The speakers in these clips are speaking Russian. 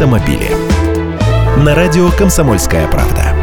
автомобили. На радио «Комсомольская правда».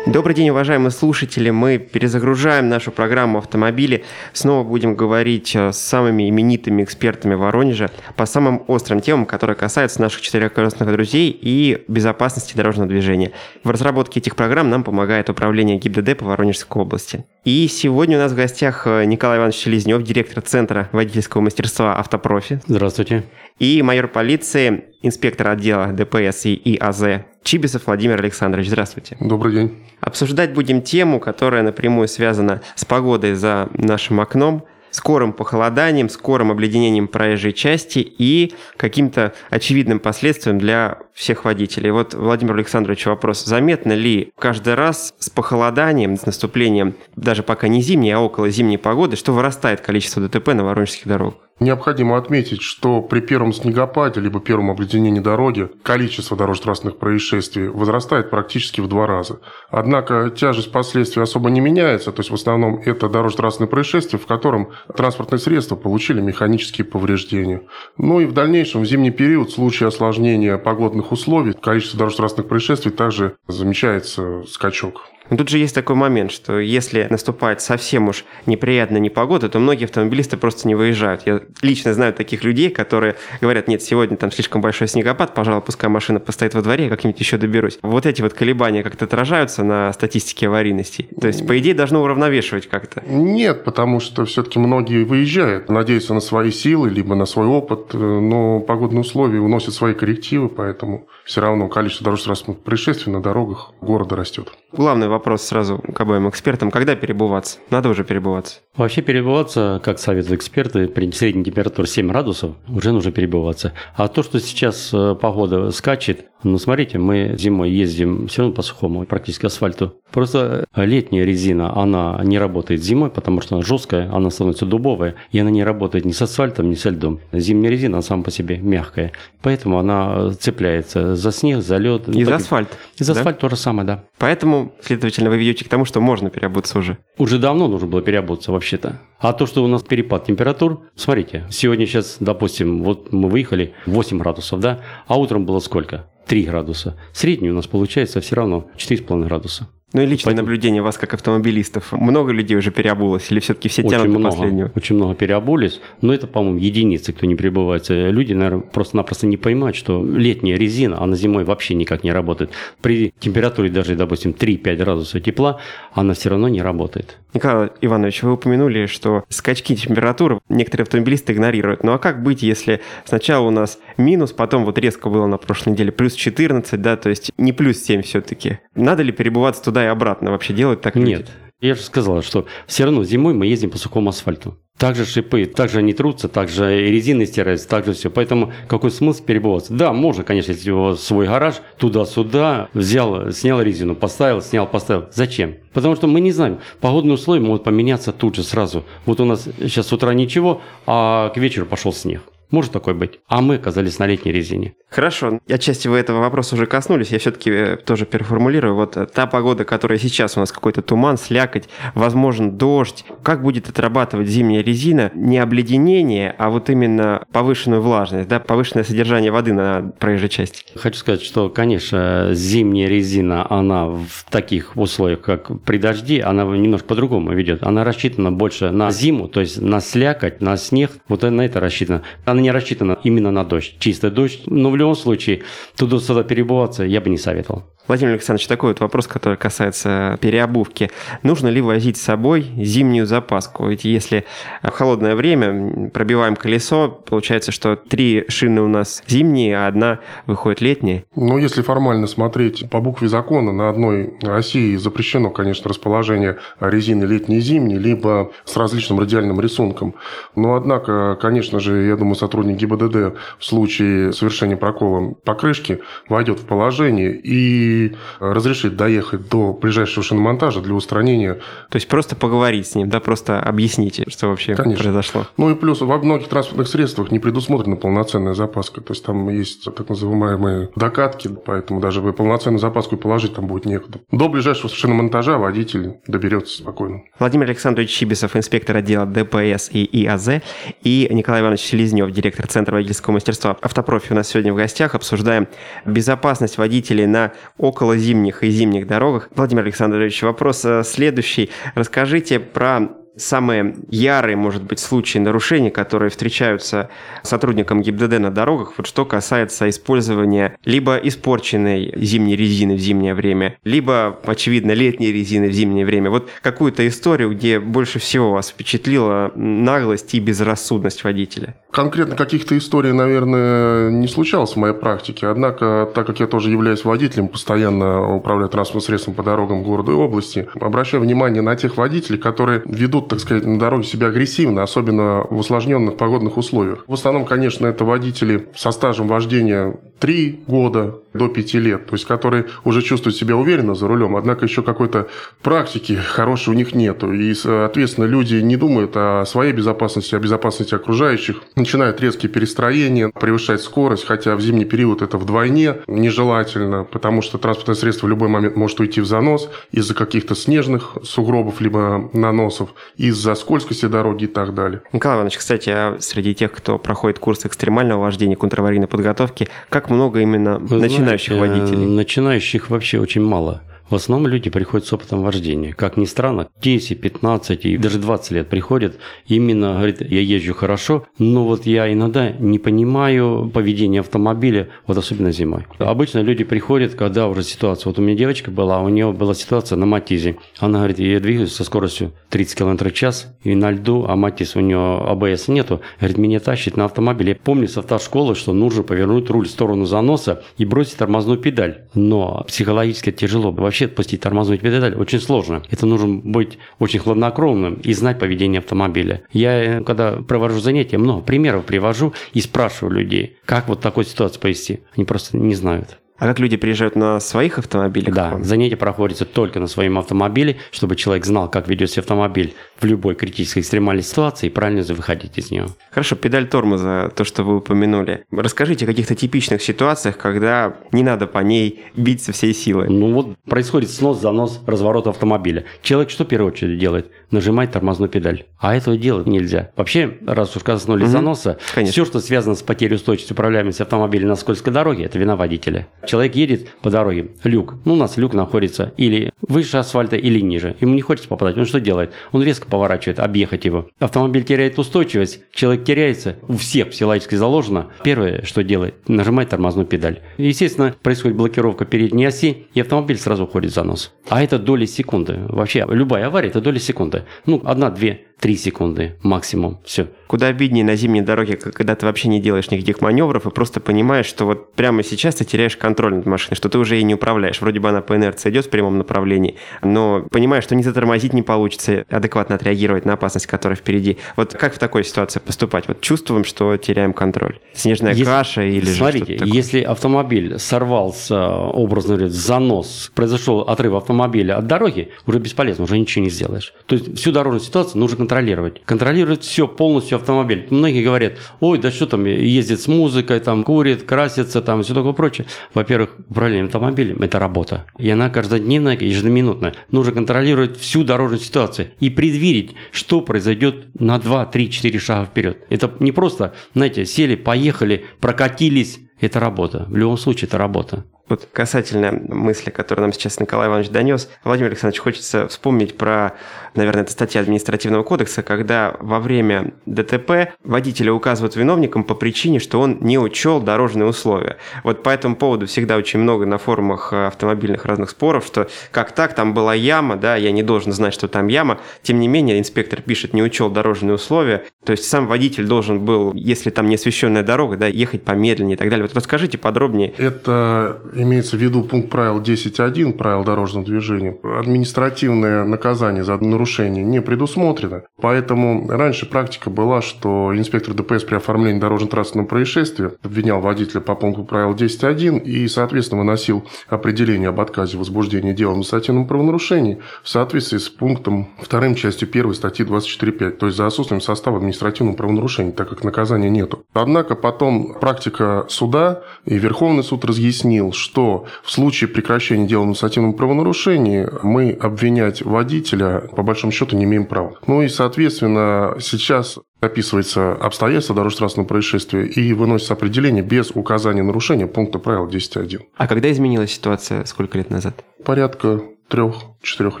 Добрый день, уважаемые слушатели. Мы перезагружаем нашу программу «Автомобили». Снова будем говорить э, с самыми именитыми экспертами Воронежа по самым острым темам, которые касаются наших четырехколесных друзей и безопасности дорожного движения. В разработке этих программ нам помогает управление ГИБДД по Воронежской области. И сегодня у нас в гостях э, Николай Иванович Селезнев, директор Центра водительского мастерства «Автопрофи». Здравствуйте. И майор полиции, инспектор отдела ДПС и ИАЗ Чибисов Владимир Александрович. Здравствуйте. Добрый день. Обсуждать будем тему, которая напрямую связана с погодой за нашим окном, скорым похолоданием, скорым обледенением проезжей части и каким-то очевидным последствием для всех водителей. Вот, Владимир Александрович, вопрос. Заметно ли каждый раз с похолоданием, с наступлением, даже пока не зимней, а около зимней погоды, что вырастает количество ДТП на воронежских дорогах? Необходимо отметить, что при первом снегопаде либо первом обледенении дороги количество дорожно-транспортных происшествий возрастает практически в два раза. Однако тяжесть последствий особо не меняется, то есть в основном это дорожно-транспортное происшествие, в котором транспортные средства получили механические повреждения. Ну и в дальнейшем, в зимний период, в случае осложнения погодных условий, количество дорожно-транспортных происшествий также замечается скачок. Но тут же есть такой момент, что если наступает совсем уж неприятная непогода, то многие автомобилисты просто не выезжают. Я лично знаю таких людей, которые говорят, нет, сегодня там слишком большой снегопад, пожалуй, пускай машина постоит во дворе, я как-нибудь еще доберусь. Вот эти вот колебания как-то отражаются на статистике аварийности. То есть, по идее, должно уравновешивать как-то. Нет, потому что все-таки многие выезжают, надеются на свои силы, либо на свой опыт, но погодные условия уносят свои коррективы, поэтому все равно количество дорожно-транспортных происшествий на дорогах города растет. Главный вопрос сразу к обоим экспертам. Когда перебываться? Надо уже перебываться? Вообще перебываться, как советуют эксперты, при средней температуре 7 градусов уже нужно перебываться. А то, что сейчас э, погода скачет, ну, смотрите, мы зимой ездим все равно по сухому, практически асфальту. Просто летняя резина, она не работает зимой, потому что она жесткая, она становится дубовая, и она не работает ни с асфальтом, ни со льдом. Зимняя резина, она сама по себе мягкая, поэтому она цепляется за снег, за лед. И за асфальт. И за асфальт то же самое, да. Поэтому, следовательно, вы ведете к тому, что можно переобуться уже. Уже давно нужно было переобуться вообще-то. А то, что у нас перепад температур, смотрите, сегодня сейчас, допустим, вот мы выехали 8 градусов, да, а утром было сколько? 3 градуса. Средний у нас получается все равно 4,5 градуса. Ну и личное Поэтому... наблюдение вас как автомобилистов. Много людей уже переобулось или все-таки все очень тянут много, до последнего? Очень много переобулись, но это, по-моему, единицы, кто не прибывается. Люди, наверное, просто-напросто не понимают, что летняя резина, она зимой вообще никак не работает. При температуре даже, допустим, 3-5 градусов тепла, она все равно не работает. Николай Иванович, вы упомянули, что скачки температуры некоторые автомобилисты игнорируют. Ну а как быть, если сначала у нас минус, потом вот резко было на прошлой неделе плюс 14, да, то есть не плюс 7 все-таки. Надо ли перебываться туда и обратно вообще делать так? Нет. Люди? Я же сказал, что все равно зимой мы ездим по сухому асфальту. Также шипы, также они трутся, также и резины стираются, также все. Поэтому какой смысл перебываться? Да, можно, конечно, если у свой гараж, туда-сюда, взял, снял резину, поставил, снял, поставил. Зачем? Потому что мы не знаем, погодные условия могут поменяться тут же сразу. Вот у нас сейчас с утра ничего, а к вечеру пошел снег. Может такое быть. А мы оказались на летней резине. Хорошо. Отчасти вы этого вопроса уже коснулись. Я все-таки э, тоже переформулирую. Вот э, та погода, которая сейчас у нас какой-то туман, слякоть, возможен дождь. Как будет отрабатывать зимняя резина? Не обледенение, а вот именно повышенную влажность, да, повышенное содержание воды на проезжей части. Хочу сказать, что, конечно, зимняя резина, она в таких условиях, как при дожде, она немножко по-другому ведет. Она рассчитана больше на зиму, то есть на слякоть, на снег. Вот на это рассчитано. Она не рассчитана именно на дождь, чистый дождь. Но в любом случае, туда-сюда перебываться я бы не советовал. Владимир Александрович, такой вот вопрос, который касается переобувки. Нужно ли возить с собой зимнюю запаску? Ведь если в холодное время пробиваем колесо, получается, что три шины у нас зимние, а одна выходит летняя. Ну, если формально смотреть по букве закона, на одной оси запрещено, конечно, расположение резины летней и зимней, либо с различным радиальным рисунком. Но, однако, конечно же, я думаю, сотрудник ГИБДД в случае совершения прокола покрышки войдет в положение и разрешить доехать до ближайшего шиномонтажа для устранения. То есть просто поговорить с ним, да, просто объясните, что вообще Конечно. произошло. Ну и плюс во многих транспортных средствах не предусмотрена полноценная запаска. То есть там есть так называемые докатки, поэтому даже вы полноценную запаску положить там будет некуда. До ближайшего шиномонтажа водитель доберется спокойно. Владимир Александрович Чибисов, инспектор отдела ДПС и ИАЗ, и Николай Иванович Селезнев, директор Центра водительского мастерства «Автопрофи» у нас сегодня в гостях. Обсуждаем безопасность водителей на околозимних и зимних дорогах. Владимир Александрович, вопрос э, следующий. Расскажите про самые ярые, может быть, случаи нарушений, которые встречаются сотрудникам ГИБДД на дорогах, вот что касается использования либо испорченной зимней резины в зимнее время, либо, очевидно, летней резины в зимнее время. Вот какую-то историю, где больше всего вас впечатлила наглость и безрассудность водителя? Конкретно каких-то историй, наверное, не случалось в моей практике. Однако, так как я тоже являюсь водителем, постоянно управляю транспортным средством по дорогам города и области, обращаю внимание на тех водителей, которые ведут ведут, так сказать, на дороге себя агрессивно, особенно в усложненных погодных условиях. В основном, конечно, это водители со стажем вождения 3 года до 5 лет, то есть которые уже чувствуют себя уверенно за рулем, однако еще какой-то практики хорошей у них нету. И, соответственно, люди не думают о своей безопасности, о безопасности окружающих, начинают резкие перестроения, превышать скорость, хотя в зимний период это вдвойне нежелательно, потому что транспортное средство в любой момент может уйти в занос из-за каких-то снежных сугробов либо наносов из-за скользкости дороги и так далее. Николай Иванович, кстати, а среди тех, кто проходит курс экстремального вождения, контраварийной подготовки, как много именно Вы начинающих знаете, водителей? Начинающих вообще очень мало. В основном люди приходят с опытом вождения. Как ни странно, 10, 15 и даже 20 лет приходят, именно говорит, я езжу хорошо, но вот я иногда не понимаю поведение автомобиля, вот особенно зимой. Обычно люди приходят, когда уже ситуация, вот у меня девочка была, у нее была ситуация на Матизе. Она говорит, я двигаюсь со скоростью 30 км в час, и на льду, а Матиз у нее АБС нету, говорит, меня тащит на автомобиле. Я помню со автошколы, что нужно повернуть руль в сторону заноса и бросить тормозную педаль. Но психологически тяжело вообще отпустить тормозную педаль очень сложно. Это нужно быть очень хладнокровным и знать поведение автомобиля. Я, когда провожу занятия, много примеров привожу и спрашиваю людей, как вот такой ситуацию повести. Они просто не знают. А как люди приезжают на своих автомобилях? Да, занятия проходятся только на своем автомобиле, чтобы человек знал, как ведет себя автомобиль в любой критической экстремальной ситуации и правильно выходить из нее. Хорошо, педаль тормоза, то, что вы упомянули. Расскажите о каких-то типичных ситуациях, когда не надо по ней бить со всей силы. Ну вот происходит снос, занос, разворот автомобиля. Человек что в первую очередь делает? Нажимает тормозную педаль. А этого делать нельзя. Вообще, раз уж коснулись угу. заноса, Конечно. все, что связано с потерей устойчивости управляемости автомобиля на скользкой дороге, это вина водителя. Человек едет по дороге, люк. Ну, у нас люк находится или выше асфальта, или ниже. Ему не хочется попадать. Он что делает? Он резко поворачивает, объехать его. Автомобиль теряет устойчивость, человек теряется. У всех психологически заложено. Первое, что делает, нажимает тормозную педаль. Естественно, происходит блокировка передней оси, и автомобиль сразу уходит в занос. А это доли секунды. Вообще, любая авария – это доли секунды. Ну, одна-две 3 секунды максимум. Все. Куда обиднее на зимней дороге, когда ты вообще не делаешь никаких маневров и просто понимаешь, что вот прямо сейчас ты теряешь контроль над машиной, что ты уже ей не управляешь. Вроде бы она по инерции идет в прямом направлении, но понимаешь, что не затормозить не получится, адекватно отреагировать на опасность, которая впереди. Вот как в такой ситуации поступать? Вот чувствуем, что теряем контроль. Снежная если, каша или Смотрите, же если автомобиль сорвался, образно говоря, занос, произошел отрыв автомобиля от дороги, уже бесполезно, уже ничего не сделаешь. То есть всю дорожную ситуацию нужно контролировать. Контролировать все, полностью автомобиль. Многие говорят, ой, да что там, ездит с музыкой, там, курит, красится, там, все такое прочее. Во-первых, управление автомобилем – это работа. И она каждодневная, ежеминутная. Нужно контролировать всю дорожную ситуацию и предвидеть, что произойдет на 2, 3, 4 шага вперед. Это не просто, знаете, сели, поехали, прокатились, это работа. В любом случае, это работа. Вот касательно мысли, которую нам сейчас Николай Иванович донес, Владимир Александрович, хочется вспомнить про, наверное, это статья административного кодекса, когда во время ДТП водителя указывают виновником по причине, что он не учел дорожные условия. Вот по этому поводу всегда очень много на форумах автомобильных разных споров, что как так, там была яма, да, я не должен знать, что там яма. Тем не менее, инспектор пишет, не учел дорожные условия. То есть сам водитель должен был, если там не освещенная дорога, да, ехать помедленнее и так далее. Вот расскажите подробнее. Это имеется в виду пункт правил 10.1 правил дорожного движения. Административное наказание за нарушение не предусмотрено. Поэтому раньше практика была, что инспектор ДПС при оформлении дорожно-транспортного происшествия обвинял водителя по пункту правил 10.1 и, соответственно, выносил определение об отказе возбуждения дела в административном правонарушении в соответствии с пунктом 2 частью 1 статьи 24.5, то есть за отсутствием состава административного правонарушения, так как наказания нету. Однако потом практика суда и Верховный суд разъяснил, что в случае прекращения дела в административном правонарушении мы обвинять водителя по большому счету не имеем права. Ну и, соответственно, сейчас описывается обстоятельства дорожно-транспортного происшествия и выносится определение без указания нарушения пункта правил 10.1. А когда изменилась ситуация, сколько лет назад? Порядка трех-четырех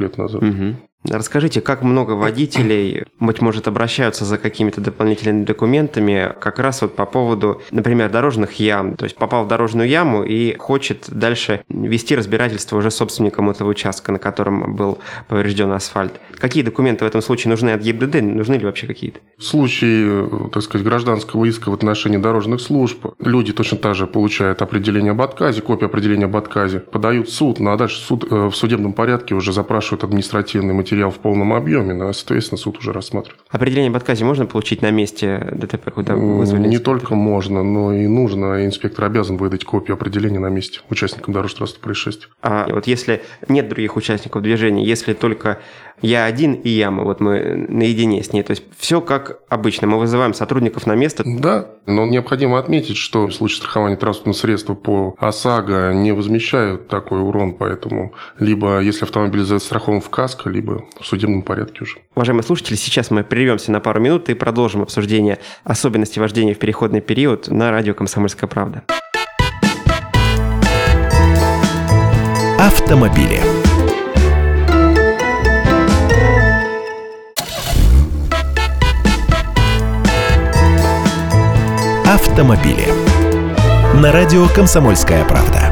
лет назад. Угу. Расскажите, как много водителей, быть может, обращаются за какими-то дополнительными документами как раз вот по поводу, например, дорожных ям. То есть попал в дорожную яму и хочет дальше вести разбирательство уже собственником этого участка, на котором был поврежден асфальт. Какие документы в этом случае нужны от ГИБДД? Нужны ли вообще какие-то? В случае, так сказать, гражданского иска в отношении дорожных служб, люди точно так же получают определение об отказе, копию определения об отказе, подают в суд, ну дальше суд э, в судебном порядке уже запрашивают административный материал материал в полном объеме, но, соответственно, суд уже рассматривает. Определение об отказе можно получить на месте ДТП, куда вызвали? Не только можно, но и нужно. Инспектор обязан выдать копию определения на месте участникам дорожно-транспортного происшествия. А вот если нет других участников движения, если только я один и яма, вот мы наедине с ней. То есть все как обычно. Мы вызываем сотрудников на место. Да, но необходимо отметить, что в случае страхования транспортного средства по ОСАГО не возмещают такой урон, поэтому либо если автомобиль застрахован в КАСКО, либо в судебном порядке уже. Уважаемые слушатели, сейчас мы прервемся на пару минут и продолжим обсуждение особенностей вождения в переходный период на радио «Комсомольская правда». Автомобили. Автомобили. На радио «Комсомольская правда».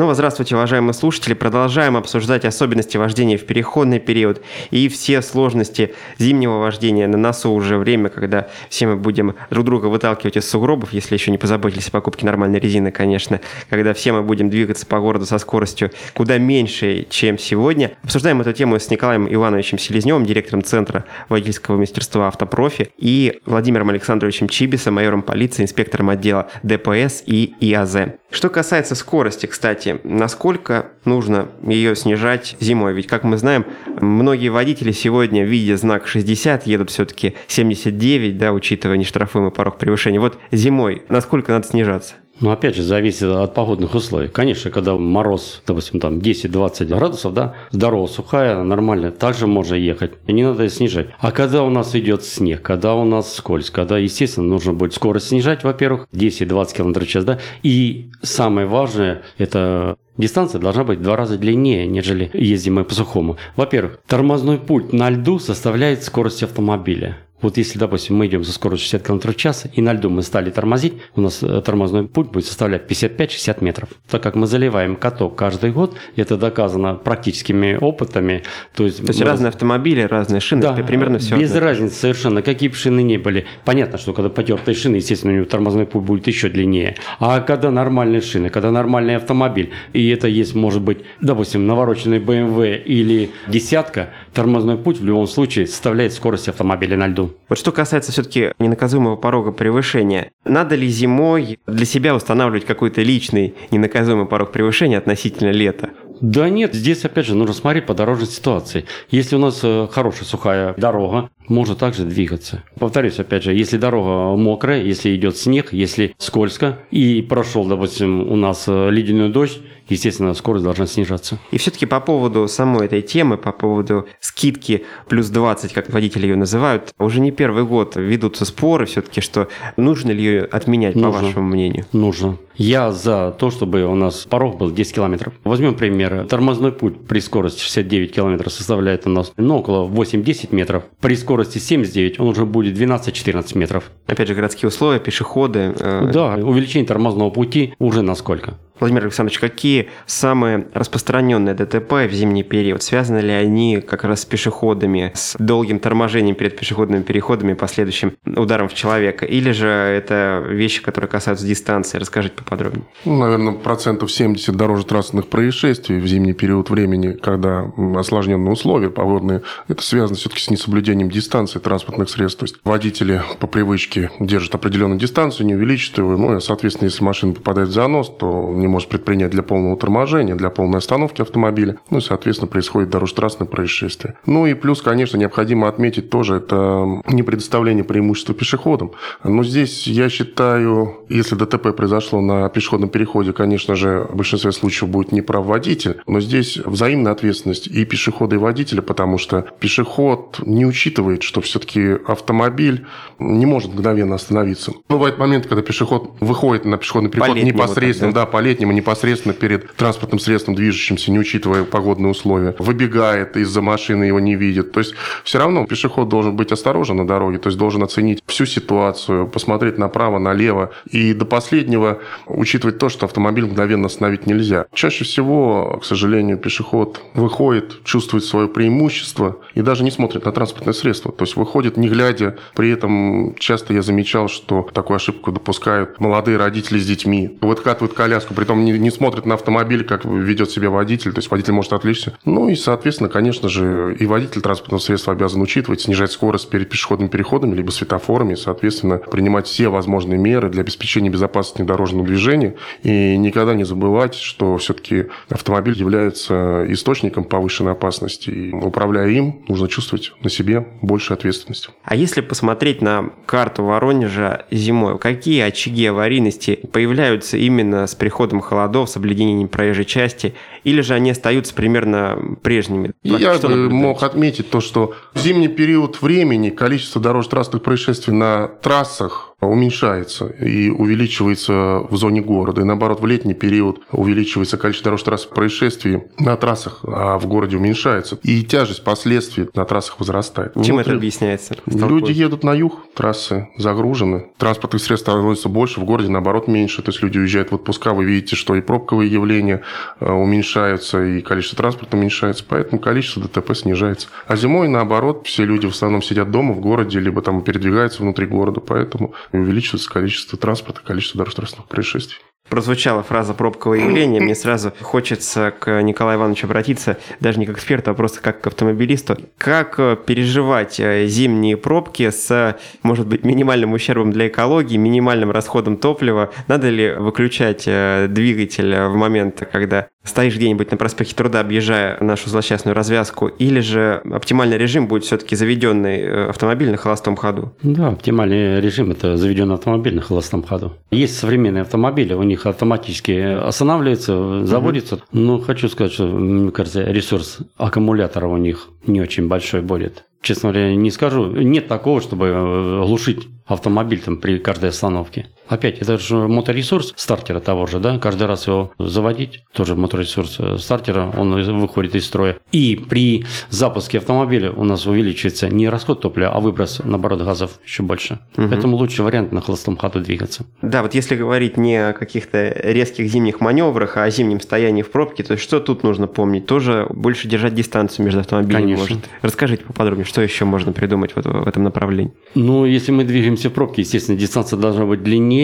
Снова здравствуйте, уважаемые слушатели. Продолжаем обсуждать особенности вождения в переходный период и все сложности зимнего вождения. На носу уже время, когда все мы будем друг друга выталкивать из сугробов, если еще не позаботились о покупке нормальной резины, конечно. Когда все мы будем двигаться по городу со скоростью куда меньше, чем сегодня. Обсуждаем эту тему с Николаем Ивановичем Селезневым, директором Центра водительского мастерства «Автопрофи», и Владимиром Александровичем Чибисом, майором полиции, инспектором отдела ДПС и ИАЗ. Что касается скорости, кстати, насколько нужно ее снижать зимой? Ведь, как мы знаем, многие водители сегодня, видя знак 60, едут все-таки 79, да, учитывая нештрафуемый порог превышения. Вот зимой насколько надо снижаться? Ну, опять же, зависит от погодных условий. Конечно, когда мороз, допустим, там 10-20 градусов, да, дорога сухая, нормально, также можно ехать. И не надо снижать. А когда у нас идет снег, когда у нас скользко, когда, естественно, нужно будет скорость снижать, во-первых, 10-20 км в час, да. И самое важное, это Дистанция должна быть в два раза длиннее, нежели ездим мы по сухому. Во-первых, тормозной путь на льду составляет скорость автомобиля. Вот если, допустим, мы идем со скоростью 60 км в час, и на льду мы стали тормозить, у нас э, тормозной путь будет составлять 55-60 метров. Так как мы заливаем каток каждый год, это доказано практическими опытами. То есть, то есть мы... разные автомобили, разные шины, да, примерно все. Без одно. разницы совершенно, какие бы шины не были. Понятно, что когда потертые шины, естественно, у него тормозной путь будет еще длиннее. А когда нормальные шины, когда нормальный автомобиль, и это есть, может быть, допустим, навороченный BMW или десятка, тормозной путь в любом случае составляет скорость автомобиля на льду. Вот что касается все-таки ненаказуемого порога превышения, надо ли зимой для себя устанавливать какой-то личный ненаказуемый порог превышения относительно лета? Да нет, здесь опять же нужно смотреть по дорожной ситуации. Если у нас э, хорошая сухая дорога, можно также двигаться. Повторюсь, опять же, если дорога мокрая, если идет снег, если скользко, и прошел, допустим, у нас э, ледяной дождь, естественно, скорость должна снижаться. И все-таки по поводу самой этой темы, по поводу скидки плюс 20, как водители ее называют, уже не первый год ведутся споры все-таки, что нужно ли ее отменять, нужно. по вашему мнению? Нужно. Я за то, чтобы у нас порог был 10 километров. Возьмем пример. Тормозной путь при скорости 69 километров составляет у нас ну, около 8-10 метров. При скорости 79 он уже будет 12-14 метров. Опять же, городские условия, пешеходы. Э... Да, увеличение тормозного пути уже насколько? Владимир Александрович, какие самые распространенные ДТП в зимний период? Связаны ли они как раз с пешеходами, с долгим торможением перед пешеходными переходами последующим ударом в человека? Или же это вещи, которые касаются дистанции? Расскажите поподробнее. Ну, наверное, процентов 70 дорожно-транспортных происшествий в зимний период времени, когда осложненные условия погодные, это связано все-таки с несоблюдением дистанции транспортных средств. То есть водители по привычке держат определенную дистанцию, не увеличивают его, ну и, соответственно, если машина попадает в занос, то не может предпринять для полного торможения, для полной остановки автомобиля. Ну и, соответственно, происходит дорожно-транспортное происшествие. Ну и плюс, конечно, необходимо отметить тоже, это не предоставление преимущества пешеходам. Но здесь, я считаю, если ДТП произошло на пешеходном переходе, конечно же, в большинстве случаев будет неправ водитель, но здесь взаимная ответственность и пешехода, и водителя, потому что пешеход не учитывает, что все-таки автомобиль не может мгновенно остановиться. Бывает момент, когда пешеход выходит на пешеходный переход непосредственно, так, да? да, по летнему, непосредственно перед транспортным средством, движущимся, не учитывая погодные условия, выбегает из-за машины, его не видит. То есть все равно пешеход должен быть осторожен на дороге, то есть должен оценить всю ситуацию, посмотреть направо, налево и до последнего учитывать то, что автомобиль мгновенно остановить нельзя. Чаще всего, к сожалению, пешеход выходит, чувствует свое преимущество и даже не смотрит на транспортное средство. То есть выходит не глядя, при этом часто я замечал, что такую ошибку допускают молодые родители с детьми. Выкатывают коляску, при том не, не смотрят на автомобиль, как ведет себя водитель, то есть водитель может отвлечься. Ну и, соответственно, конечно же, и водитель транспортного средства обязан учитывать, снижать скорость перед пешеходными переходами, либо светофорами, соответственно, принимать все возможные меры для обеспечения безопасности дорожного движения и никогда не забывать, что все-таки автомобиль является источником повышенной опасности. И управляя им, нужно чувствовать на себе больше ответственности. А если посмотреть на карту Воронежа зимой, какие очаги аварийности появляются именно с приходом холодов, с обледенением проезжей части, или же они остаются примерно прежними? Я бы мог отметить то, что в зимний период времени количество дорожно-транспортных происшествий на трассах уменьшается и увеличивается в зоне города. И наоборот, в летний период увеличивается количество дорожно-транспортных происшествий на трассах, а в городе уменьшается. И тяжесть последствий на трассах возрастает. Чем Внутри... это объясняется? Люди едут на юг, трассы загружены, транспортных средств становится больше, в городе наоборот меньше. То есть люди уезжают в отпуска, вы видите, что и пробковые явления э, уменьшаются, и количество транспорта уменьшается, поэтому количество ДТП снижается. А зимой наоборот, все люди в основном сидят дома в городе, либо там передвигаются внутри города, поэтому увеличивается количество транспорта, количество дорожно-транспортных происшествий прозвучала фраза пробковое явление, мне сразу хочется к Николаю Ивановичу обратиться, даже не как эксперту, а просто как к автомобилисту. Как э, переживать э, зимние пробки с, может быть, минимальным ущербом для экологии, минимальным расходом топлива? Надо ли выключать э, двигатель в момент, когда стоишь где-нибудь на проспекте Труда, объезжая нашу злосчастную развязку, или же оптимальный режим будет все-таки заведенный автомобиль на холостом ходу? Да, оптимальный режим – это заведенный автомобиль на холостом ходу. Есть современные автомобили, у них них автоматически останавливается, заводится. Угу. Но хочу сказать, что, мне кажется, ресурс аккумулятора у них не очень большой будет. Честно говоря, не скажу. Нет такого, чтобы э, глушить автомобиль там при каждой остановке. Опять, это же моторесурс стартера того же, да, каждый раз его заводить, тоже моторесурс э, стартера, он выходит из строя. И при запуске автомобиля у нас увеличивается не расход топлива, а выброс, наоборот, газов еще больше. Угу. Поэтому лучший вариант на холостом ходу двигаться. Да, вот если говорить не о каких-то резких зимних маневрах, а о зимнем стоянии в пробке, то что тут нужно помнить? Тоже больше держать дистанцию между автомобилями Конечно. может. Расскажите поподробнее, что еще можно придумать в, в этом направлении? Ну, если мы двигаемся в пробке, естественно, дистанция должна быть длиннее.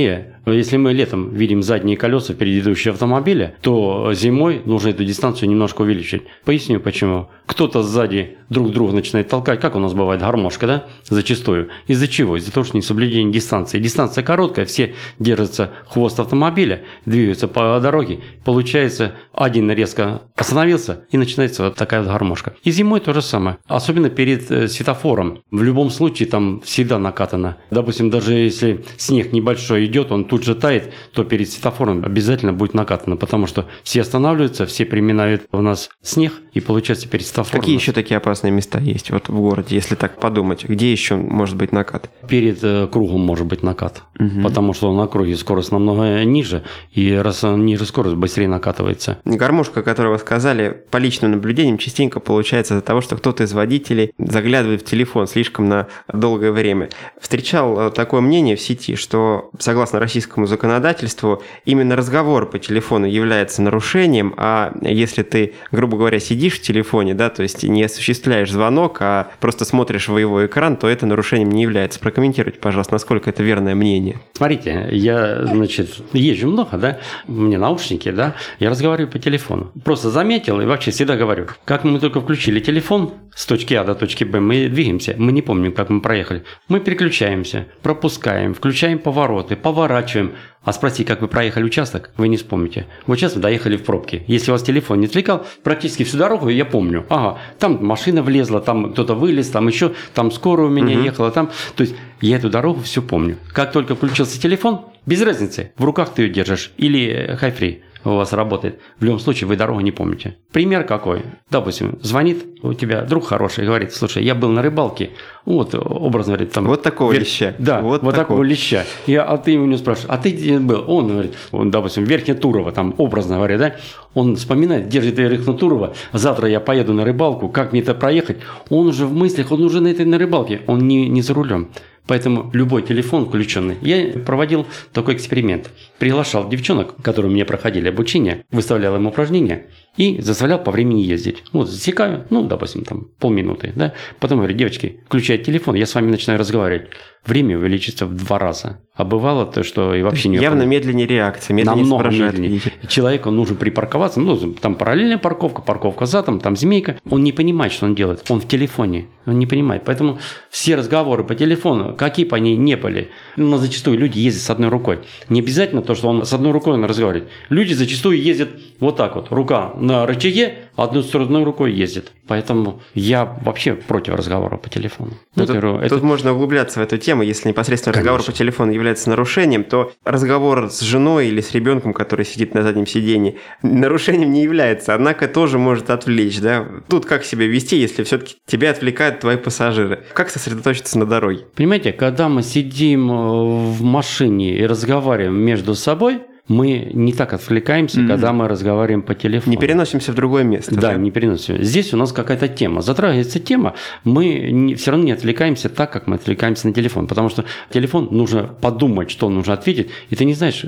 Если мы летом видим задние колеса впереди автомобиля, то зимой нужно эту дистанцию немножко увеличить. Поясню почему. Кто-то сзади друг друга начинает толкать, как у нас бывает гармошка, да, зачастую. Из-за чего? Из-за того, что не соблюдение дистанции. Дистанция короткая, все держатся хвост автомобиля, двигаются по дороге. Получается, один резко остановился, и начинается вот такая вот гармошка. И зимой то же самое. Особенно перед э, светофором. В любом случае там всегда накатано. Допустим, даже если снег небольшой идет, он тут же тает, то перед светофором обязательно будет накатано, потому что все останавливаются, все приминают у нас снег, и получается перед светофором. Какие еще такие опасные места есть вот в городе, если так подумать? Где еще может быть накат? Перед э, кругом может быть накат, угу. потому что на круге скорость намного ниже, и раз ниже скорость, быстрее накатывается. Гармошка, которую вы сказали, по личным наблюдениям частенько получается из-за того, что кто-то из водителей заглядывает в телефон слишком на долгое время. Встречал э, такое мнение в сети, что согласно российскому законодательству именно разговор по телефону является нарушением, а если ты, грубо говоря, сидишь в телефоне, да, то есть не осуществляешь звонок, а просто смотришь в его экран, то это нарушением не является. Прокомментируйте, пожалуйста, насколько это верное мнение. Смотрите, я, значит, езжу много, да, меня наушники, да, я разговариваю по телефону. Просто заметил и вообще всегда говорю, как мы только включили телефон с точки А до точки Б, мы двигаемся, мы не помним, как мы проехали. Мы переключаемся, пропускаем, включаем повороты, поворачиваем. А спроси, как вы проехали участок, вы не вспомните. Вы сейчас доехали в пробке. Если у вас телефон не отвлекал, практически всю дорогу я помню. Ага, там машина влезла, там кто-то вылез, там еще, там скорая у меня угу. ехала, там. То есть я эту дорогу все помню. Как только включился телефон, без разницы, в руках ты ее держишь или хайфри у вас работает. В любом случае вы дорогу не помните. Пример какой? Допустим, звонит у тебя друг хороший, говорит, слушай, я был на рыбалке, вот, образно говорит, там... Вот такого вер... леща. Да, вот, вот такого. такого леща. Я, а ты у него спрашиваешь, а ты где был? Он говорит, он, допустим, Верхняя Турова, там, образно говоря, да, он вспоминает, держит Верхняя Турова, завтра я поеду на рыбалку, как мне это проехать? Он уже в мыслях, он уже на этой на рыбалке, он не, не за рулем. Поэтому любой телефон включенный. Я проводил такой эксперимент. Приглашал девчонок, которые мне проходили обучение, выставлял им упражнения и заставлял по времени ездить. Вот засекаю, ну, допустим, там полминуты, да. Потом говорю, девочки, включайте телефон, я с вами начинаю разговаривать. Время увеличится в два раза. А бывало то, что и вообще не... Явно медленнее реакция, медленнее Намного медленнее. Человеку нужно припарковаться, ну, там параллельная парковка, парковка задом, там змейка. Он не понимает, что он делает. Он в телефоне. Он не понимает. Поэтому все разговоры по телефону, какие бы они ни были, но зачастую люди ездят с одной рукой. Не обязательно то, что он с одной рукой он разговаривает. Люди зачастую ездят вот так вот. Рука на рычаге, одной рукой ездит. Поэтому я вообще против разговора по телефону. Ну, тут, это... тут можно углубляться в эту тему. Если непосредственно Конечно. разговор по телефону является нарушением, то разговор с женой или с ребенком, который сидит на заднем сидении, нарушением не является. Однако тоже может отвлечь. Да? Тут как себя вести, если все-таки тебя отвлекают твои пассажиры? Как сосредоточиться на дороге? Понимаете, когда мы сидим э, в машине и разговариваем между собой, мы не так отвлекаемся, mm-hmm. когда мы разговариваем по телефону. Не переносимся в другое место. Да, да? не переносимся. Здесь у нас какая-то тема. Затрагивается тема, мы не, все равно не отвлекаемся так, как мы отвлекаемся на телефон. Потому что телефон нужно подумать, что нужно ответить, и ты не знаешь,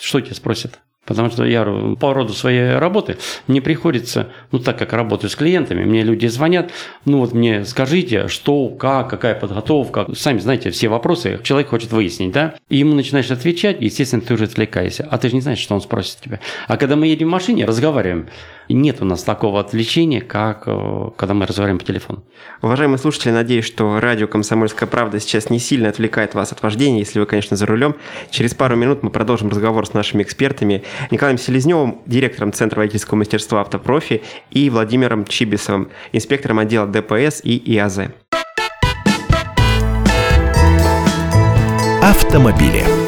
что тебя спросят. Потому что я по роду своей работы мне приходится, ну так как работаю с клиентами, мне люди звонят, ну вот мне скажите, что, как, какая подготовка. Сами знаете, все вопросы человек хочет выяснить, да? И ему начинаешь отвечать, естественно, ты уже отвлекаешься. А ты же не знаешь, что он спросит тебя. А когда мы едем в машине, разговариваем, нет у нас такого отвлечения, как э, когда мы разговариваем по телефону. Уважаемые слушатели, надеюсь, что радио «Комсомольская правда» сейчас не сильно отвлекает вас от вождения, если вы, конечно, за рулем. Через пару минут мы продолжим разговор с нашими экспертами Николаем Селезневым, директором Центра водительского мастерства «Автопрофи» и Владимиром Чибисовым, инспектором отдела ДПС и ИАЗ. Автомобили.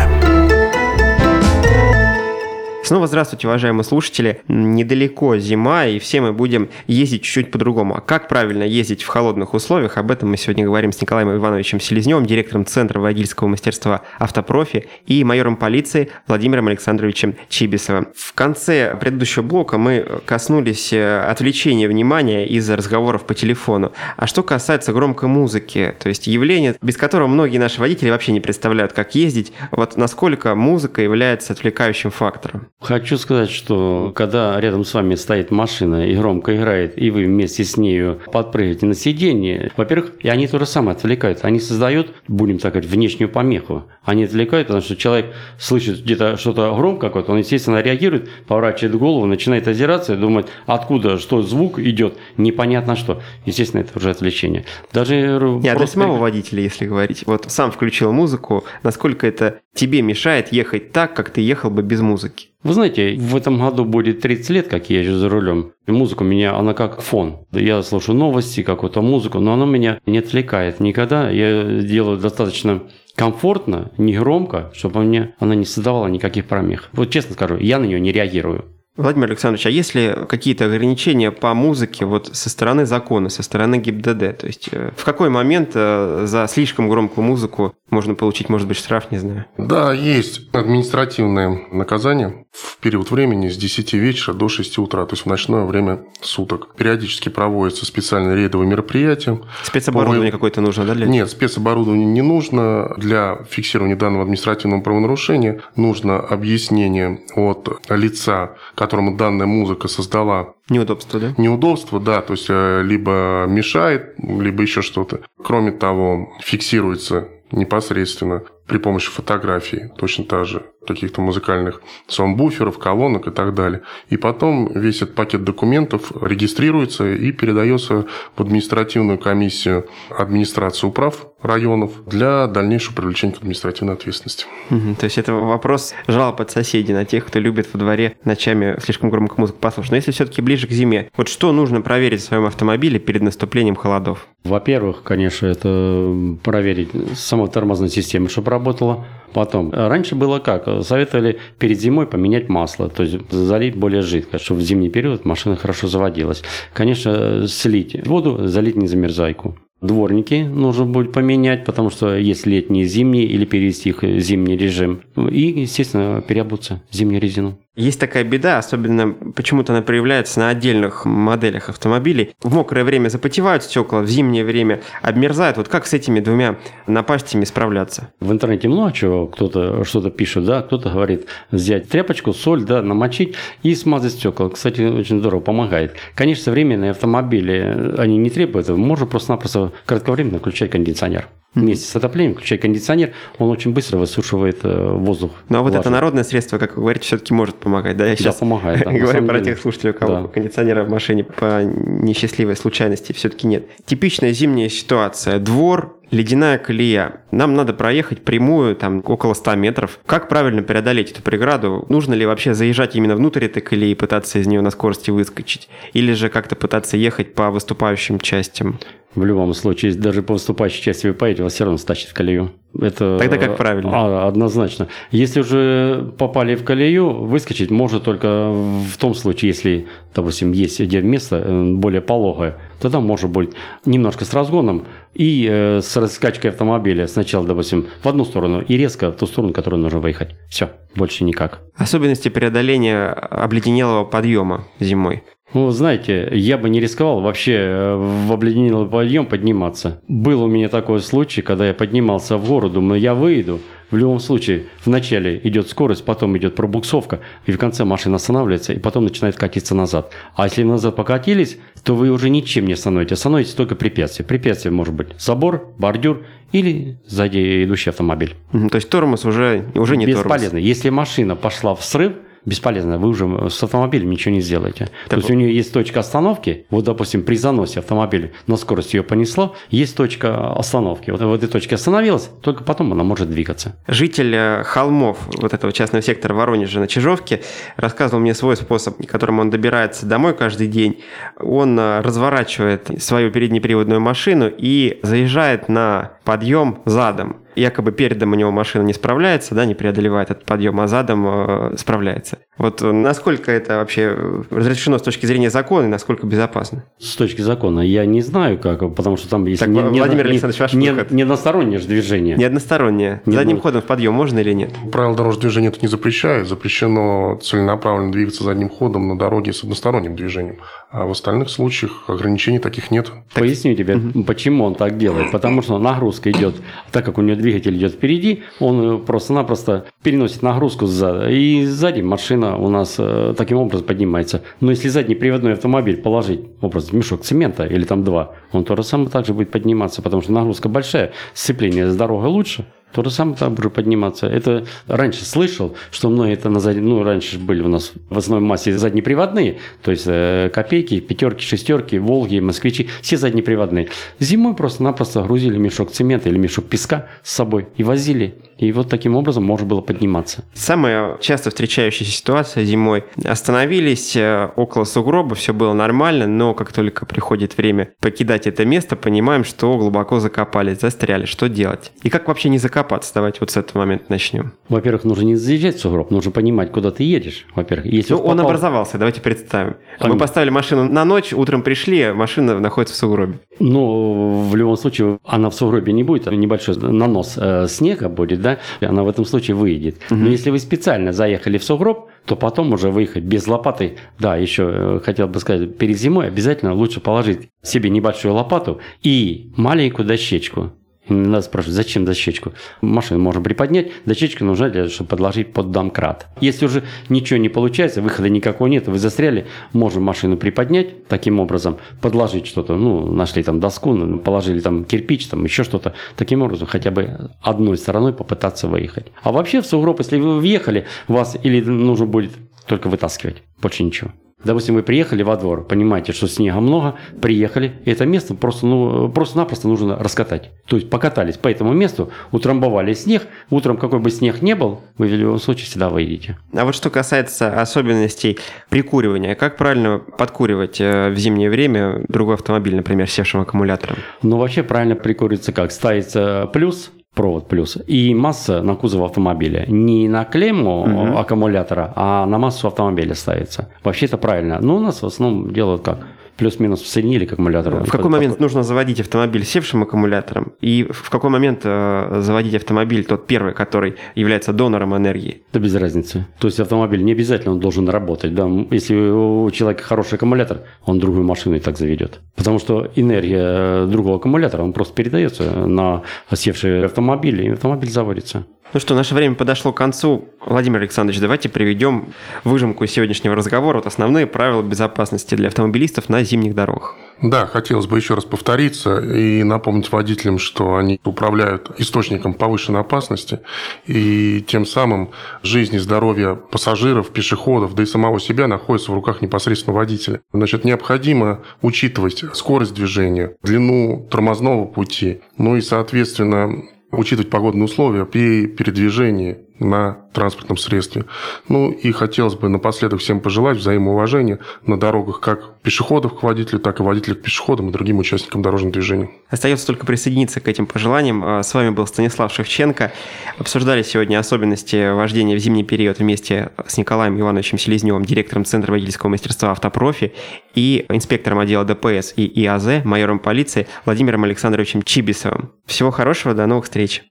Снова здравствуйте, уважаемые слушатели. Недалеко зима, и все мы будем ездить чуть-чуть по-другому. А как правильно ездить в холодных условиях? Об этом мы сегодня говорим с Николаем Ивановичем Селезневым, директором Центра водительского мастерства «Автопрофи» и майором полиции Владимиром Александровичем Чибисовым. В конце предыдущего блока мы коснулись э, отвлечения внимания из-за разговоров по телефону. А что касается громкой музыки, то есть явление, без которого многие наши водители вообще не представляют, как ездить, вот насколько музыка является отвлекающим фактором? Хочу сказать, что когда рядом с вами стоит машина и громко играет, и вы вместе с нею подпрыгаете на сиденье, во-первых, и они то же самое отвлекают. Они создают, будем так говорить, внешнюю помеху. Они отвлекают, потому что человек слышит где-то что-то громко какое-то, он, естественно, реагирует, поворачивает голову, начинает озираться и думает, откуда, что звук идет, непонятно что. Естественно, это уже отвлечение. Даже Нет, просто... для самого водителя, если говорить. Вот сам включил музыку, насколько это тебе мешает ехать так, как ты ехал бы без музыки? Вы знаете, в этом году будет 30 лет, как я езжу за рулем. И музыка у меня, она как фон. Я слушаю новости, какую-то музыку, но она меня не отвлекает никогда. Я делаю достаточно комфортно, не громко, чтобы мне она не создавала никаких промех. Вот честно скажу, я на нее не реагирую. Владимир Александрович, а есть ли какие-то ограничения по музыке вот со стороны закона, со стороны ГИБДД? То есть э, в какой момент э, за слишком громкую музыку можно получить, может быть, штраф, не знаю? Да, есть административное наказание в период времени с 10 вечера до 6 утра, то есть в ночное время суток. Периодически проводятся специальные рейдовые мероприятия. Спецоборудование По... какое-то нужно, да? Для Нет, спецоборудование не нужно. Для фиксирования данного административного правонарушения нужно объяснение от лица, которому данная музыка создала Неудобство, да? Неудобство, да, то есть э, либо мешает, либо еще что-то. Кроме того, фиксируется непосредственно при помощи фотографии точно так же каких-то музыкальных саундбуферов, колонок и так далее. И потом весь этот пакет документов регистрируется и передается в административную комиссию администрации управ районов для дальнейшего привлечения к административной ответственности. Мгм. То есть это вопрос жалоб от соседей на тех, кто любит во дворе ночами слишком громко музыку послушать. Но если все-таки ближе к зиме, вот что нужно проверить в своем автомобиле перед наступлением холодов? Во-первых, конечно, это проверить саму тормозную систему, чтобы работала. Потом, раньше было как? Советовали перед зимой поменять масло, то есть залить более жидкое, чтобы в зимний период машина хорошо заводилась. Конечно, слить воду, залить незамерзайку. Дворники нужно будет поменять, потому что есть летние, зимние, или перевести их в зимний режим. И, естественно, переобуться в зимнюю резину. Есть такая беда, особенно почему-то она проявляется на отдельных моделях автомобилей. В мокрое время запотевают стекла, в зимнее время обмерзают. Вот как с этими двумя напастями справляться? В интернете много чего, кто-то что-то пишет, да, кто-то говорит взять тряпочку, соль, да, намочить и смазать стекла. Кстати, очень здорово помогает. Конечно, современные автомобили, они не требуют этого. Можно просто-напросто кратковременно включать кондиционер. Вместе с отоплением включать кондиционер, он очень быстро высушивает э, воздух. Но вот это влажный. народное средство, как вы говорите, все-таки может помогать. Да, я сейчас помогает, да, говорю про деле. тех слушателей, у кого Да. кондиционера в машине по несчастливой случайности все-таки нет. Типичная зимняя ситуация. Двор, ледяная колея. Нам надо проехать прямую, там, около 100 метров. Как правильно преодолеть эту преграду? Нужно ли вообще заезжать именно внутрь этой колеи и пытаться из нее на скорости выскочить? Или же как-то пытаться ехать по выступающим частям? В любом случае, даже по выступающей части вы поедете, вас все равно стащит в колею. Это Тогда как правильно? А, однозначно. Если уже попали в колею, выскочить можно только в том случае, если, допустим, есть где место э, более пологое, тогда можно будет немножко с разгоном и э, с раскачкой автомобиля сначала, допустим, в одну сторону и резко в ту сторону, в которую нужно выехать. Все, больше никак. Особенности преодоления обледенелого подъема зимой. Ну, знаете, я бы не рисковал вообще э, в обледенелый подъем подниматься. Был у меня такой случай, когда я поднимался в гору, думаю, я выйду. В любом случае, вначале идет скорость, потом идет пробуксовка, и в конце машина останавливается, и потом начинает катиться назад. А если назад покатились, то вы уже ничем не остановитесь, остановитесь только препятствие. Препятствие может быть забор, бордюр или сзади идущий автомобиль. То есть тормоз уже, уже не тормоз. Бесполезно. Если машина пошла в срыв, бесполезно, вы уже с автомобилем ничего не сделаете. То есть у нее есть точка остановки, вот, допустим, при заносе автомобиля на скорость ее понесло, есть точка остановки. Вот в этой точке остановилась, только потом она может двигаться. Житель э, холмов вот этого частного сектора Воронежа на Чижовке рассказывал мне свой способ, которым он добирается домой каждый день. Он э, разворачивает свою переднеприводную машину и заезжает на подъем задом. Якобы передом у него машина не справляется, да, не преодолевает этот подъем, а задом э, справляется. Вот э, насколько это вообще э, разрешено с точки зрения закона и насколько безопасно? С точки закона я не знаю как, потому что там если Так, Владимир Александрович, ваш не, выход. не одностороннее же движение. Не одностороннее. Не Задним одно- ходом в подъем можно или нет? Правила дорожного движения это не запрещает. Запрещено целенаправленно двигаться задним ходом на дороге с односторонним движением. А в остальных случаях ограничений таких нет. Поясню тебе, почему он так делает. Потому что нагрузка идет, так как у него двигатель идет впереди, он э, просто-напросто переносит нагрузку сзади. И сзади машина у нас э, таким образом поднимается. Но если задний приводной автомобиль положить, образ, мешок цемента или там два, он то же самое также будет подниматься, потому что нагрузка большая, сцепление с дорогой лучше. То же самое там будет подниматься. Это раньше слышал, что многие это на задней... Ну, раньше были у нас в основной массе заднеприводные, то есть э, копейки, пятерки, шестерки, Волги, москвичи, все заднеприводные. Зимой просто-напросто грузили мешок цемента или мешок песка с собой и возили. И вот таким образом можно было подниматься. Самая часто встречающаяся ситуация зимой. Остановились э, около сугроба, все было нормально, но как только приходит время покидать это место, понимаем, что глубоко закопались, застряли. Что делать? И как вообще не закопаться? Давайте вот с этого момента начнем. Во-первых, нужно не заезжать в сугроб, нужно понимать, куда ты едешь. Во-первых, если Ну, уж он попал- образовался, давайте представим. Мы Там- поставили машину на ночь, утром пришли, а машина находится в сугробе. Ну, в любом случае, она в сугробе не будет, небольшой нанос э, снега будет, да, и она в этом случае выйдет. Но если вы специально заехали в сугроб, то потом уже выехать без лопаты. Да, еще э, хотел бы сказать, перед зимой обязательно лучше положить себе небольшую лопату и маленькую дощечку. И надо спрашивать, зачем дощечку? Машину можно приподнять, дощечка нужна для того, чтобы подложить под домкрат. Если уже ничего не получается, выхода никакого нет, вы застряли, можно машину приподнять таким образом, подложить что-то, ну, нашли там доску, положили там кирпич, там еще что-то, таким образом хотя бы одной стороной попытаться выехать. А вообще в сугроб, если вы въехали, вас или нужно будет только вытаскивать, больше ничего. Допустим, вы приехали во двор, понимаете, что снега много, приехали, и это место просто, ну, просто-напросто нужно раскатать. То есть покатались по этому месту, утрамбовали снег, утром какой бы снег не был, вы в любом случае всегда выйдете. А вот что касается особенностей прикуривания, как правильно подкуривать э, в зимнее время другой автомобиль, например, с севшим аккумулятором? Ну, вообще правильно прикуривается как? Ставится плюс, провод плюс, и масса на кузов автомобиля. Не на клемму Мгм. аккумулятора, а на массу автомобиля ставится. Вообще это правильно. Но у нас в основном делают как? Плюс-минус соединили к аккумулятору. В какой момент нужно заводить автомобиль севшим аккумулятором? И в какой момент э, заводить автомобиль, тот первый, который является донором энергии? Да без разницы. То есть автомобиль не обязательно он должен работать. Да? Если у человека хороший аккумулятор, он другую машину и так заведет. Потому что энергия другого аккумулятора, он просто передается на севший автомобиль, и автомобиль заводится. Ну что, наше время подошло к концу. Владимир Александрович, давайте приведем выжимку сегодняшнего разговора. Вот основные правила безопасности для автомобилистов на зимних дорогах. Да, хотелось бы еще раз повториться и напомнить водителям, что они управляют источником повышенной опасности, и тем самым жизнь и здоровье пассажиров, пешеходов, да и самого себя находятся в руках непосредственно водителя. Значит, необходимо учитывать скорость движения, длину тормозного пути, ну и, соответственно, учитывать погодные условия при передвижении на транспортном средстве. Ну и хотелось бы напоследок всем пожелать взаимоуважения на дорогах как пешеходов к водителю, так и водителей к пешеходам и другим участникам дорожного движения. Остается только присоединиться к этим пожеланиям. А, С вами был Станислав Шевченко. Обсуждали сегодня особенности вождения в зимний период вместе с Николаем Ивановичем Селезневым, директором Центра водительского мастерства «Автопрофи» и инспектором отдела ДПС и ИАЗ, майором полиции Владимиром Александровичем Чибисовым. Всего хорошего, до новых встреч.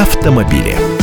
Автомобили.